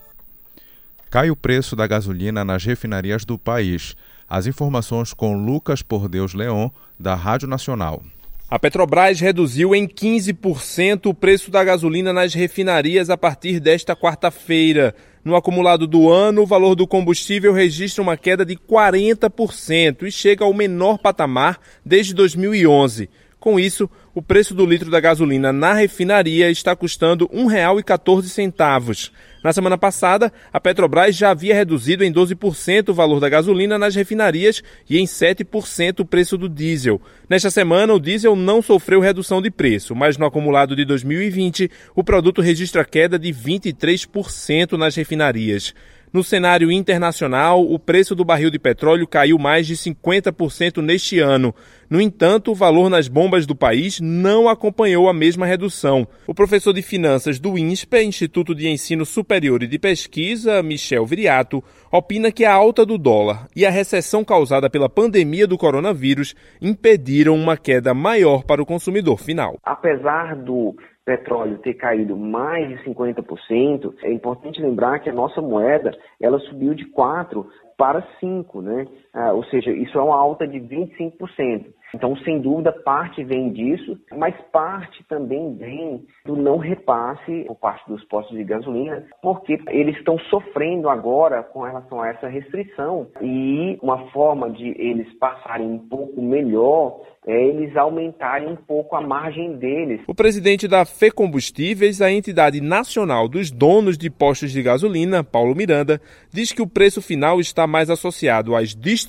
Cai o preço da gasolina nas refinarias do país. As informações com Lucas Por Deus Leon, da Rádio Nacional. A Petrobras reduziu em 15% o preço da gasolina nas refinarias a partir desta quarta-feira. No acumulado do ano, o valor do combustível registra uma queda de 40% e chega ao menor patamar desde 2011. Com isso, o preço do litro da gasolina na refinaria está custando R$ 1,14. Na semana passada, a Petrobras já havia reduzido em 12% o valor da gasolina nas refinarias e em 7% o preço do diesel. Nesta semana, o diesel não sofreu redução de preço, mas no acumulado de 2020, o produto registra queda de 23% nas refinarias. No cenário internacional, o preço do barril de petróleo caiu mais de 50% neste ano. No entanto, o valor nas bombas do país não acompanhou a mesma redução. O professor de finanças do INSPE, Instituto de Ensino Superior e de Pesquisa, Michel Viriato, opina que a alta do dólar e a recessão causada pela pandemia do coronavírus impediram uma queda maior para o consumidor final. Apesar do petróleo ter caído mais de 50%, é importante lembrar que a nossa moeda ela subiu de 4 para 5, né? Ah, ou seja, isso é uma alta de 25%. Então, sem dúvida, parte vem disso, mas parte também vem do não repasse por parte dos postos de gasolina, porque eles estão sofrendo agora com relação a essa restrição e uma forma de eles passarem um pouco melhor é eles aumentarem um pouco a margem deles. O presidente da Fê Combustíveis, a entidade nacional dos donos de postos de gasolina, Paulo Miranda, diz que o preço final está mais associado às distribuidoras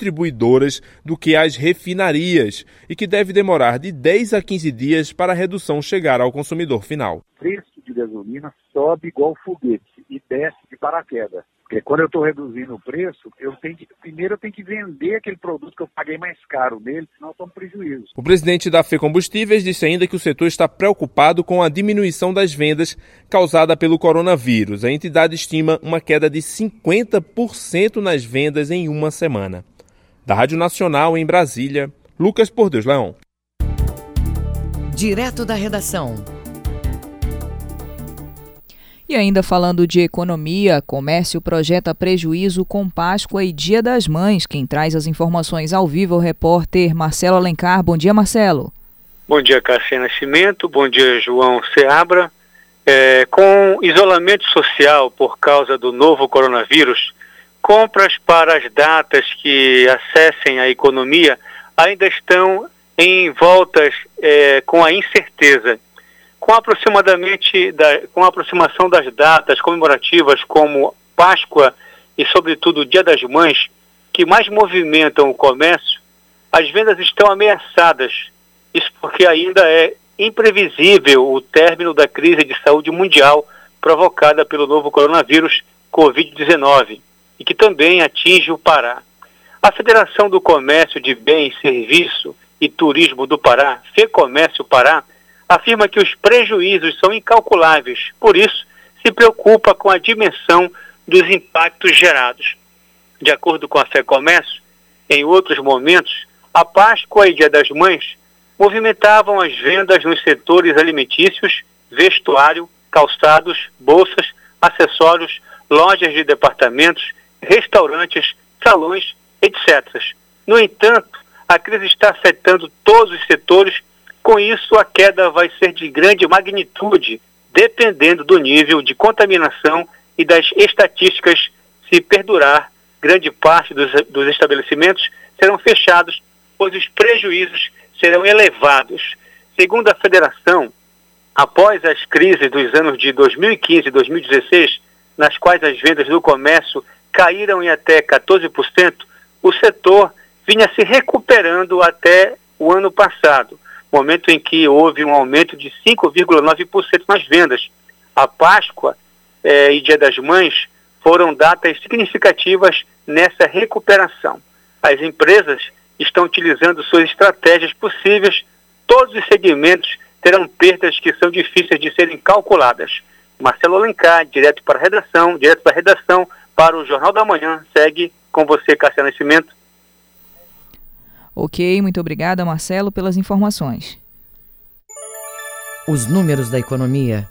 do que às refinarias e que deve demorar de 10 a 15 dias para a redução chegar ao consumidor final. O preço de gasolina sobe igual foguete e desce de paraquedas. Porque quando eu estou reduzindo o preço, eu tenho que, primeiro eu tenho que vender aquele produto que eu paguei mais caro nele, senão eu tomo prejuízo. O presidente da Combustíveis disse ainda que o setor está preocupado com a diminuição das vendas causada pelo coronavírus. A entidade estima uma queda de 50% nas vendas em uma semana. Da Rádio Nacional em Brasília, Lucas Por Deus Leão. Direto da redação. E ainda falando de economia, comércio projeta prejuízo com Páscoa e Dia das Mães. Quem traz as informações ao vivo é o repórter Marcelo Alencar. Bom dia, Marcelo. Bom dia, Cassia Nascimento. Bom dia, João Seabra. É, com isolamento social por causa do novo coronavírus, compras para as datas que acessem a economia ainda estão em voltas é, com a incerteza com aproximadamente da, com a aproximação das datas comemorativas como Páscoa e sobretudo o Dia das Mães, que mais movimentam o comércio, as vendas estão ameaçadas. Isso porque ainda é imprevisível o término da crise de saúde mundial provocada pelo novo coronavírus COVID-19 e que também atinge o Pará. A Federação do Comércio de Bens, Serviço e Turismo do Pará, FEComércio Pará, afirma que os prejuízos são incalculáveis, por isso se preocupa com a dimensão dos impactos gerados. De acordo com a Fé Comércio, em outros momentos, a Páscoa e Dia das Mães movimentavam as vendas nos setores alimentícios, vestuário, calçados, bolsas, acessórios, lojas de departamentos, restaurantes, salões, etc. No entanto, a crise está afetando todos os setores com isso, a queda vai ser de grande magnitude, dependendo do nível de contaminação e das estatísticas se perdurar grande parte dos, dos estabelecimentos serão fechados, pois os prejuízos serão elevados. Segundo a federação, após as crises dos anos de 2015 e 2016, nas quais as vendas do comércio caíram em até 14%, o setor vinha se recuperando até o ano passado, momento em que houve um aumento de 5,9% nas vendas. A Páscoa eh, e Dia das Mães foram datas significativas nessa recuperação. As empresas estão utilizando suas estratégias possíveis, todos os segmentos terão perdas que são difíceis de serem calculadas. Marcelo Alencar, direto para a redação, direto para a redação, para o Jornal da Manhã. Segue com você, Cássia Nascimento. Ok, muito obrigada, Marcelo, pelas informações. Os números da economia.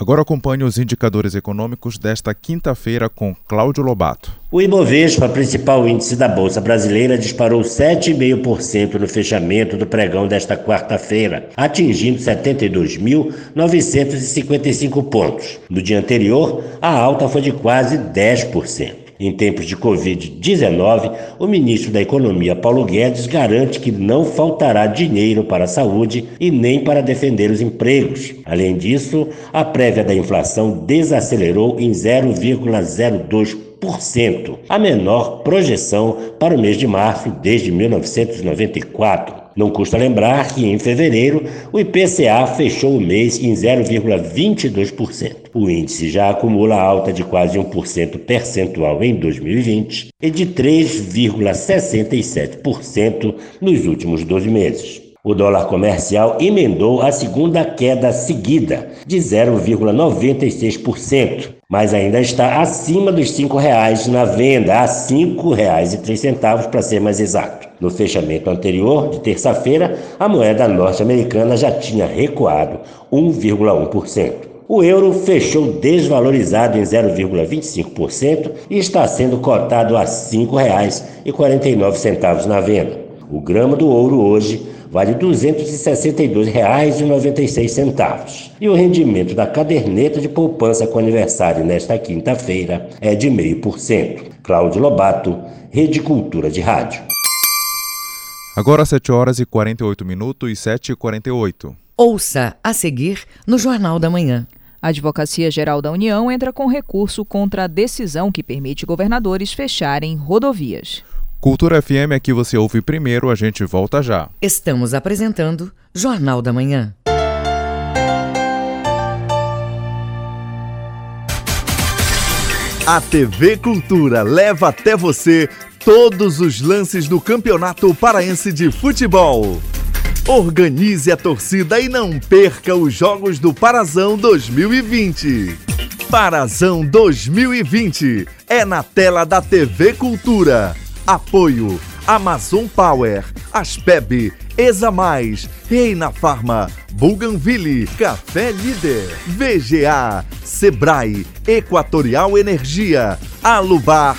Agora acompanhe os indicadores econômicos desta quinta-feira com Cláudio Lobato. O Ibovespa, principal índice da Bolsa Brasileira, disparou 7,5% no fechamento do pregão desta quarta-feira, atingindo 72.955 pontos. No dia anterior, a alta foi de quase 10%. Em tempos de Covid-19, o ministro da Economia, Paulo Guedes, garante que não faltará dinheiro para a saúde e nem para defender os empregos. Além disso, a prévia da inflação desacelerou em 0,02%, a menor projeção para o mês de março desde 1994. Não custa lembrar que em fevereiro o IPCA fechou o mês em 0,22%. O índice já acumula alta de quase 1% percentual em 2020 e de 3,67% nos últimos 12 meses. O dólar comercial emendou a segunda queda seguida, de 0,96%, mas ainda está acima dos R$ 5,00 na venda, a R$ 5,03 para ser mais exato. No fechamento anterior, de terça-feira, a moeda norte-americana já tinha recuado 1,1%. O euro fechou desvalorizado em 0,25% e está sendo cotado a R$ 5,49 na venda. O grama do ouro hoje vale R$ 262,96. E o rendimento da caderneta de poupança com aniversário nesta quinta-feira é de 0,5%. Cláudio Lobato, Rede Cultura de Rádio. Agora 7 horas e 48 minutos e 7 e 48. Ouça a seguir no Jornal da Manhã. A Advocacia Geral da União entra com recurso contra a decisão que permite governadores fecharem rodovias. Cultura FM é que você ouve primeiro, a gente volta já. Estamos apresentando Jornal da Manhã. A TV Cultura leva até você todos os lances do Campeonato Paraense de Futebol. Organize a torcida e não perca os Jogos do Parazão 2020. Parazão 2020 é na tela da TV Cultura. Apoio Amazon Power, Aspeb, Exa Mais, Reina Farma, Bougainville, Café Líder, VGA, Sebrae, Equatorial Energia, Alubar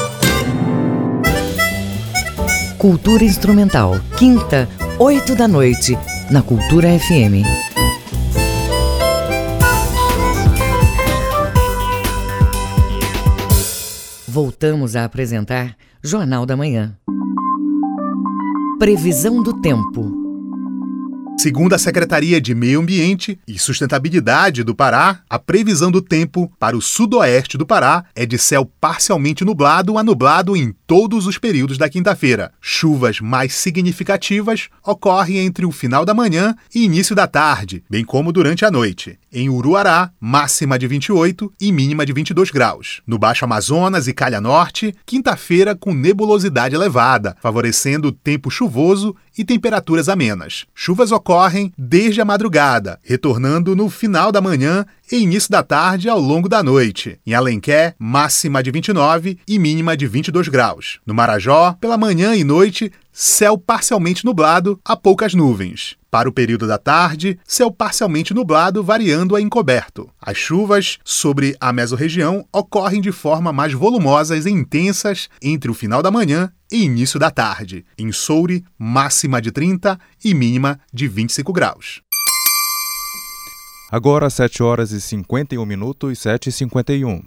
Cultura Instrumental, quinta, oito da noite, na Cultura FM. Voltamos a apresentar Jornal da Manhã. Previsão do tempo. Segundo a Secretaria de Meio Ambiente e Sustentabilidade do Pará, a previsão do tempo para o sudoeste do Pará é de céu parcialmente nublado a nublado em todos os períodos da quinta-feira. Chuvas mais significativas ocorrem entre o final da manhã e início da tarde, bem como durante a noite. Em Uruará, máxima de 28 e mínima de 22 graus. No Baixo Amazonas e Calha Norte, quinta-feira com nebulosidade elevada, favorecendo tempo chuvoso e temperaturas amenas. Chuvas ocorrem desde a madrugada, retornando no final da manhã e início da tarde ao longo da noite. Em Alenquer, máxima de 29 e mínima de 22 graus. No Marajó, pela manhã e noite, céu parcialmente nublado a poucas nuvens. Para o período da tarde, céu parcialmente nublado, variando a encoberto. As chuvas sobre a mesorregião ocorrem de forma mais volumosas e intensas entre o final da manhã e início da tarde. Em Soure, máxima de 30 e mínima de 25 graus. Agora 7 horas e 51 minutos, 7 e 51.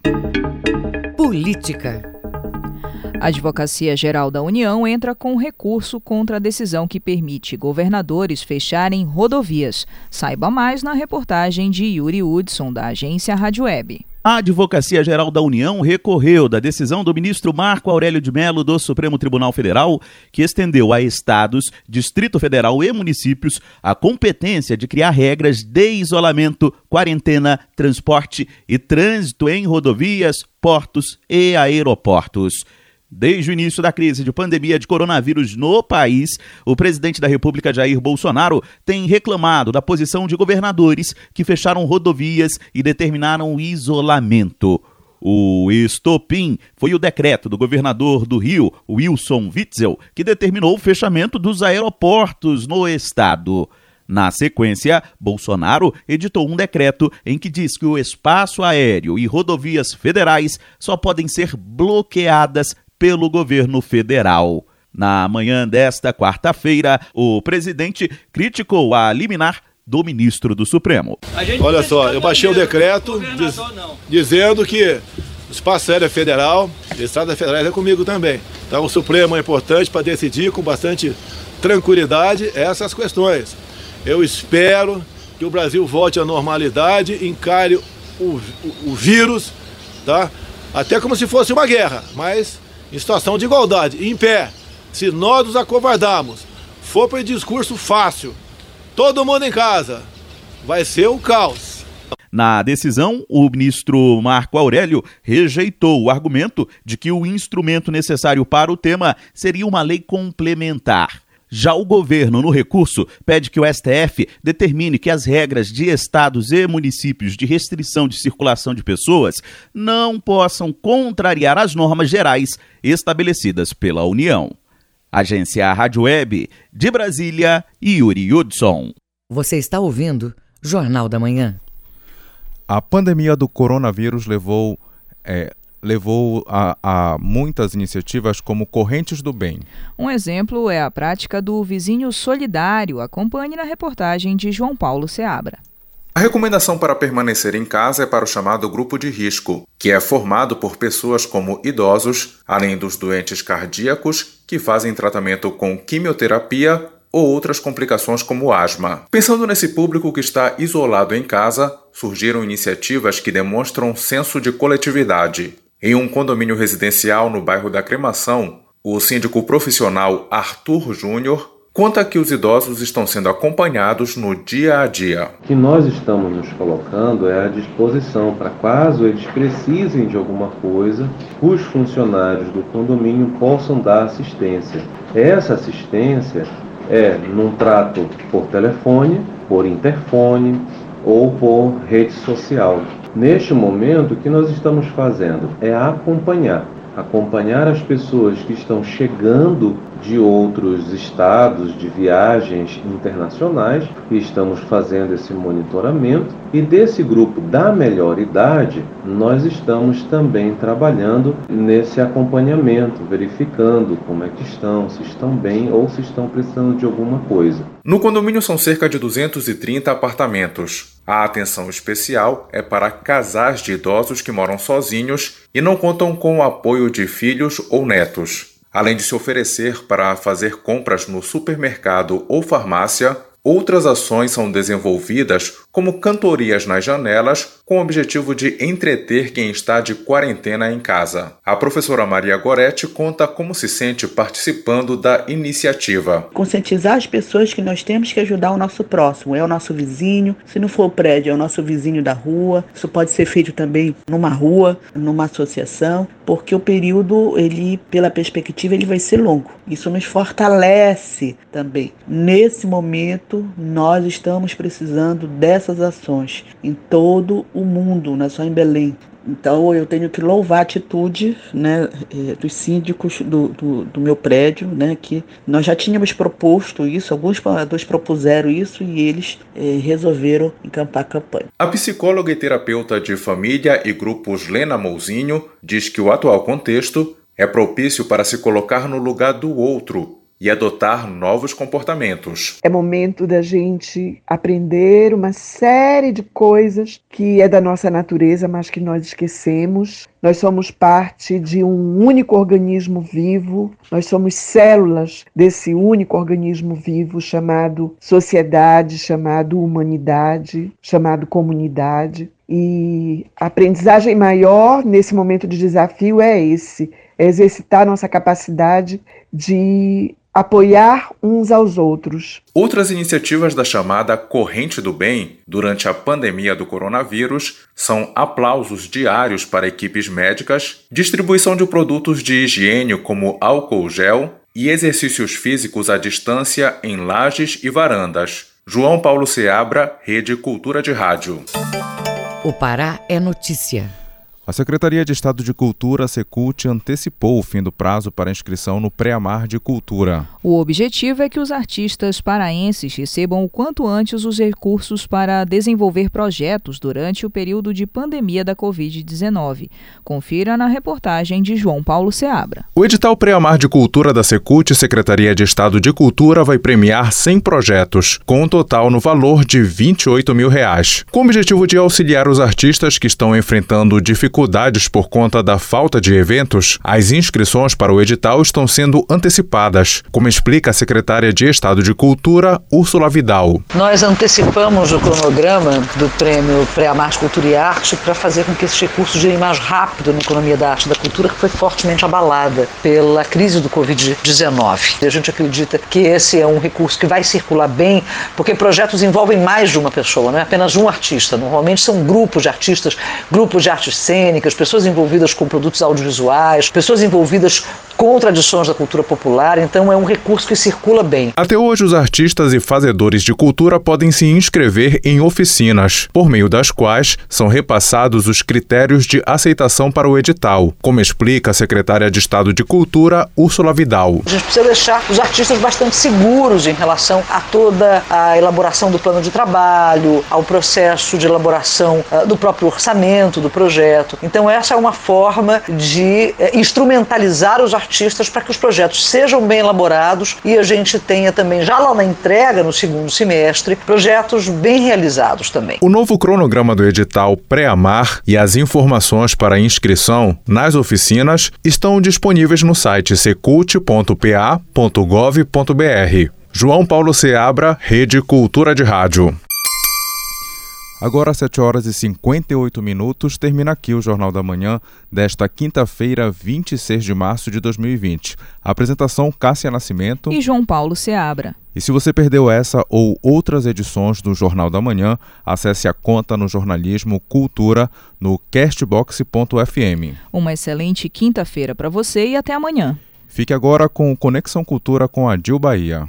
Política. A Advocacia Geral da União entra com recurso contra a decisão que permite governadores fecharem rodovias. Saiba mais na reportagem de Yuri Hudson, da agência Rádio Web. A Advocacia Geral da União recorreu da decisão do ministro Marco Aurélio de Mello do Supremo Tribunal Federal, que estendeu a estados, Distrito Federal e municípios a competência de criar regras de isolamento, quarentena, transporte e trânsito em rodovias, portos e aeroportos. Desde o início da crise de pandemia de coronavírus no país, o presidente da República, Jair Bolsonaro, tem reclamado da posição de governadores que fecharam rodovias e determinaram isolamento. O estopim foi o decreto do governador do Rio, Wilson Witzel, que determinou o fechamento dos aeroportos no estado. Na sequência, Bolsonaro editou um decreto em que diz que o espaço aéreo e rodovias federais só podem ser bloqueadas pelo governo federal. Na manhã desta quarta-feira, o presidente criticou a liminar do ministro do Supremo. Olha só, eu baixei o decreto diz, dizendo que o espaço aéreo é federal, o Estado federal é comigo também. Então o Supremo é importante para decidir com bastante tranquilidade essas questões. Eu espero que o Brasil volte à normalidade, encare o, o, o vírus, tá? até como se fosse uma guerra, mas em situação de igualdade, em pé. Se nós nos acovardarmos, for para discurso fácil, todo mundo em casa, vai ser um caos. Na decisão, o ministro Marco Aurélio rejeitou o argumento de que o instrumento necessário para o tema seria uma lei complementar. Já o governo, no recurso, pede que o STF determine que as regras de estados e municípios de restrição de circulação de pessoas não possam contrariar as normas gerais estabelecidas pela União. Agência Rádio Web, de Brasília, Yuri Hudson. Você está ouvindo Jornal da Manhã. A pandemia do coronavírus levou é, levou a, a, muitas iniciativas como Correntes do Bem. Um exemplo é a prática do vizinho solidário. Acompanhe na reportagem de João Paulo Seabra. A recomendação para permanecer em casa é para o chamado grupo de risco, que é formado por pessoas como idosos, além dos doentes cardíacos que fazem tratamento com quimioterapia ou outras complicações como asma. Pensando nesse público que está isolado em casa, surgiram iniciativas que demonstram senso de coletividade. Em um condomínio residencial no bairro da Cremação, o síndico profissional Arthur Júnior conta que os idosos estão sendo acompanhados no dia a dia. O que nós estamos nos colocando é à disposição para caso eles precisem de alguma coisa, os funcionários do condomínio possam dar assistência. Essa assistência é num trato por telefone, por interfone ou por rede social. Neste momento, o que nós estamos fazendo é acompanhar acompanhar as pessoas que estão chegando de outros estados, de viagens internacionais, e estamos fazendo esse monitoramento. E desse grupo da melhor idade, nós estamos também trabalhando nesse acompanhamento, verificando como é que estão, se estão bem ou se estão precisando de alguma coisa. No condomínio são cerca de 230 apartamentos. A atenção especial é para casais de idosos que moram sozinhos e não contam com o apoio de filhos ou netos. Além de se oferecer para fazer compras no supermercado ou farmácia, outras ações são desenvolvidas como cantorias nas janelas, com o objetivo de entreter quem está de quarentena em casa. A professora Maria Goretti conta como se sente participando da iniciativa. Conscientizar as pessoas que nós temos que ajudar o nosso próximo, é o nosso vizinho, se não for o prédio, é o nosso vizinho da rua. Isso pode ser feito também numa rua, numa associação, porque o período, ele, pela perspectiva, ele vai ser longo. Isso nos fortalece também. Nesse momento, nós estamos precisando dessas ações em todo o mundo, não é só em Belém. Então eu tenho que louvar a atitude né, eh, dos síndicos do, do, do, meu prédio, né, que nós já tínhamos proposto isso, alguns moradores propuseram isso e eles eh, resolveram encampar a campanha. A psicóloga e terapeuta de família e grupos Lena Mouzinho diz que o atual contexto é propício para se colocar no lugar do outro e adotar novos comportamentos. É momento da gente aprender uma série de coisas que é da nossa natureza, mas que nós esquecemos. Nós somos parte de um único organismo vivo, nós somos células desse único organismo vivo chamado sociedade, chamado humanidade, chamado comunidade. E a aprendizagem maior nesse momento de desafio é esse: é exercitar nossa capacidade de apoiar uns aos outros. Outras iniciativas da chamada Corrente do Bem durante a pandemia do coronavírus são aplausos diários para equipes médicas, distribuição de produtos de higiene como álcool gel e exercícios físicos à distância em lajes e varandas. João Paulo Seabra, Rede Cultura de Rádio. O Pará é notícia. A Secretaria de Estado de Cultura, Secult, antecipou o fim do prazo para inscrição no Pré-Amar de Cultura. O objetivo é que os artistas paraenses recebam o quanto antes os recursos para desenvolver projetos durante o período de pandemia da Covid-19. Confira na reportagem de João Paulo Seabra. O edital Pré-Amar de Cultura da Secult, Secretaria de Estado de Cultura, vai premiar 100 projetos, com um total no valor de 28 mil reais, com o objetivo de auxiliar os artistas que estão enfrentando dificuldades dificuldades por conta da falta de eventos, as inscrições para o edital estão sendo antecipadas, como explica a secretária de Estado de Cultura, Úrsula Vidal. Nós antecipamos o cronograma do prêmio Pré-Amarte Cultura e Arte para fazer com que esses recursos girem mais rápido na economia da arte e da cultura, que foi fortemente abalada pela crise do Covid-19. E a gente acredita que esse é um recurso que vai circular bem, porque projetos envolvem mais de uma pessoa, não é apenas um artista. Normalmente são grupos de artistas, grupos de artes cênicas, cênicas, pessoas envolvidas com produtos audiovisuais, pessoas envolvidas com tradições da cultura popular, então é um recurso que circula bem. Até hoje, os artistas e fazedores de cultura podem se inscrever em oficinas, por meio das quais são repassados os critérios de aceitação para o edital, como explica a secretária de Estado de Cultura, Úrsula Vidal. A gente precisa deixar os artistas bastante seguros em relação a toda a elaboração do plano de trabalho, ao processo de elaboração uh, do próprio orçamento do projeto. Então, essa é uma forma de uh, instrumentalizar os artistas para que os projetos sejam bem elaborados e a gente tenha também, já lá na entrega, no segundo semestre, projetos bem realizados também. O novo cronograma do edital Pré-Amar e as informações para inscrição nas oficinas estão disponíveis no site secult.pa.gov.br. João Paulo Seabra, Rede Cultura de Rádio. Agora, às 7 horas e 58 minutos, termina aqui o Jornal da Manhã desta quinta-feira, 26 de março de 2020. A apresentação Cássia Nascimento e João Paulo Seabra. E se você perdeu essa ou outras edições do Jornal da Manhã, acesse a conta no jornalismo Cultura no castbox.fm. Uma excelente quinta-feira para você e até amanhã. Fique agora com Conexão Cultura com a Dil Bahia.